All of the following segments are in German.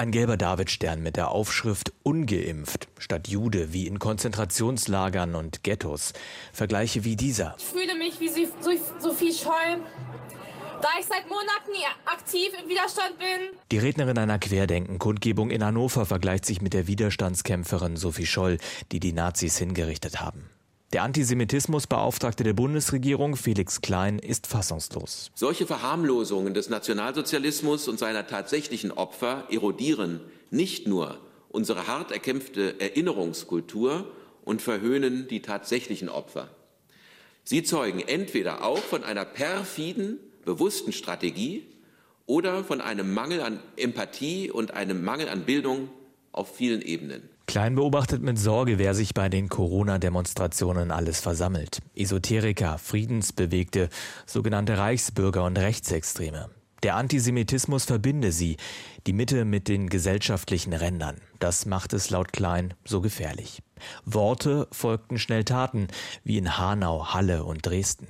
Ein gelber Davidstern mit der Aufschrift ungeimpft statt Jude wie in Konzentrationslagern und Ghettos. Vergleiche wie dieser. Ich fühle mich wie Sophie Scholl, da ich seit Monaten aktiv im Widerstand bin. Die Rednerin einer Querdenken-Kundgebung in Hannover vergleicht sich mit der Widerstandskämpferin Sophie Scholl, die die Nazis hingerichtet haben. Der Antisemitismusbeauftragte der Bundesregierung, Felix Klein, ist fassungslos. Solche Verharmlosungen des Nationalsozialismus und seiner tatsächlichen Opfer erodieren nicht nur unsere hart erkämpfte Erinnerungskultur und verhöhnen die tatsächlichen Opfer. Sie zeugen entweder auch von einer perfiden, bewussten Strategie oder von einem Mangel an Empathie und einem Mangel an Bildung auf vielen Ebenen. Klein beobachtet mit Sorge, wer sich bei den Corona-Demonstrationen alles versammelt. Esoteriker, Friedensbewegte, sogenannte Reichsbürger und Rechtsextreme. Der Antisemitismus verbinde sie, die Mitte mit den gesellschaftlichen Rändern. Das macht es laut Klein so gefährlich. Worte folgten schnell Taten, wie in Hanau, Halle und Dresden.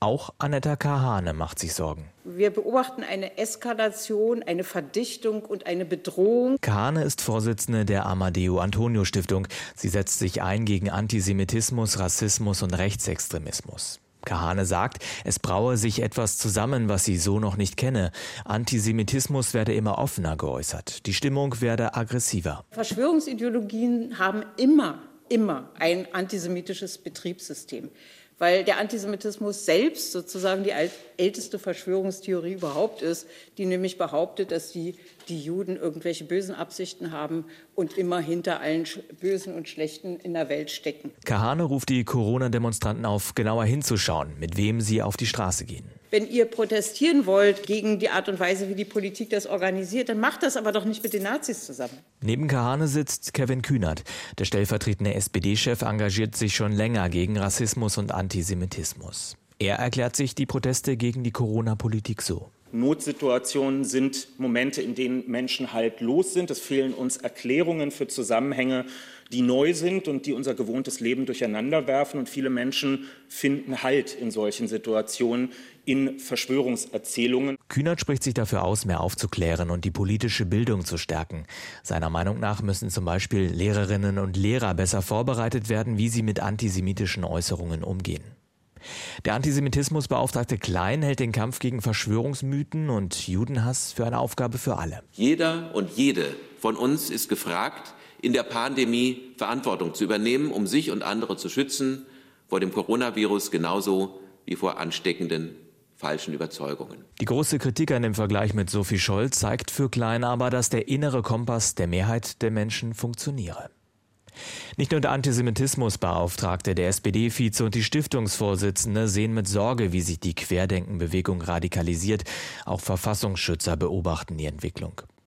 Auch Annetta Kahane macht sich Sorgen. Wir beobachten eine Eskalation, eine Verdichtung und eine Bedrohung. Kahane ist Vorsitzende der Amadeo Antonio Stiftung. Sie setzt sich ein gegen Antisemitismus, Rassismus und Rechtsextremismus. Kahane sagt, es braue sich etwas zusammen, was sie so noch nicht kenne. Antisemitismus werde immer offener geäußert. Die Stimmung werde aggressiver. Verschwörungsideologien haben immer, immer ein antisemitisches Betriebssystem weil der Antisemitismus selbst sozusagen die älteste Verschwörungstheorie überhaupt ist, die nämlich behauptet, dass die, die Juden irgendwelche bösen Absichten haben und immer hinter allen Bösen und Schlechten in der Welt stecken. Kahane ruft die Corona-Demonstranten auf, genauer hinzuschauen, mit wem sie auf die Straße gehen. Wenn ihr protestieren wollt gegen die Art und Weise, wie die Politik das organisiert, dann macht das aber doch nicht mit den Nazis zusammen. Neben Kahane sitzt Kevin Kühnert. Der stellvertretende SPD-Chef engagiert sich schon länger gegen Rassismus und Antisemitismus. Er erklärt sich die Proteste gegen die Corona-Politik so. Notsituationen sind Momente, in denen Menschen halt los sind. Es fehlen uns Erklärungen für Zusammenhänge, die neu sind und die unser gewohntes Leben durcheinander werfen. Und viele Menschen finden Halt in solchen Situationen in Verschwörungserzählungen. Kühnert spricht sich dafür aus, mehr aufzuklären und die politische Bildung zu stärken. Seiner Meinung nach müssen zum Beispiel Lehrerinnen und Lehrer besser vorbereitet werden, wie sie mit antisemitischen Äußerungen umgehen. Der Antisemitismusbeauftragte Klein hält den Kampf gegen Verschwörungsmythen und Judenhass für eine Aufgabe für alle. Jeder und jede von uns ist gefragt, in der Pandemie Verantwortung zu übernehmen, um sich und andere zu schützen vor dem Coronavirus genauso wie vor ansteckenden falschen Überzeugungen. Die große Kritik an dem Vergleich mit Sophie Scholl zeigt für Klein aber, dass der innere Kompass der Mehrheit der Menschen funktioniere. Nicht nur der Antisemitismusbeauftragte, der SPD-Vize und die Stiftungsvorsitzende sehen mit Sorge, wie sich die Querdenkenbewegung radikalisiert. Auch Verfassungsschützer beobachten die Entwicklung.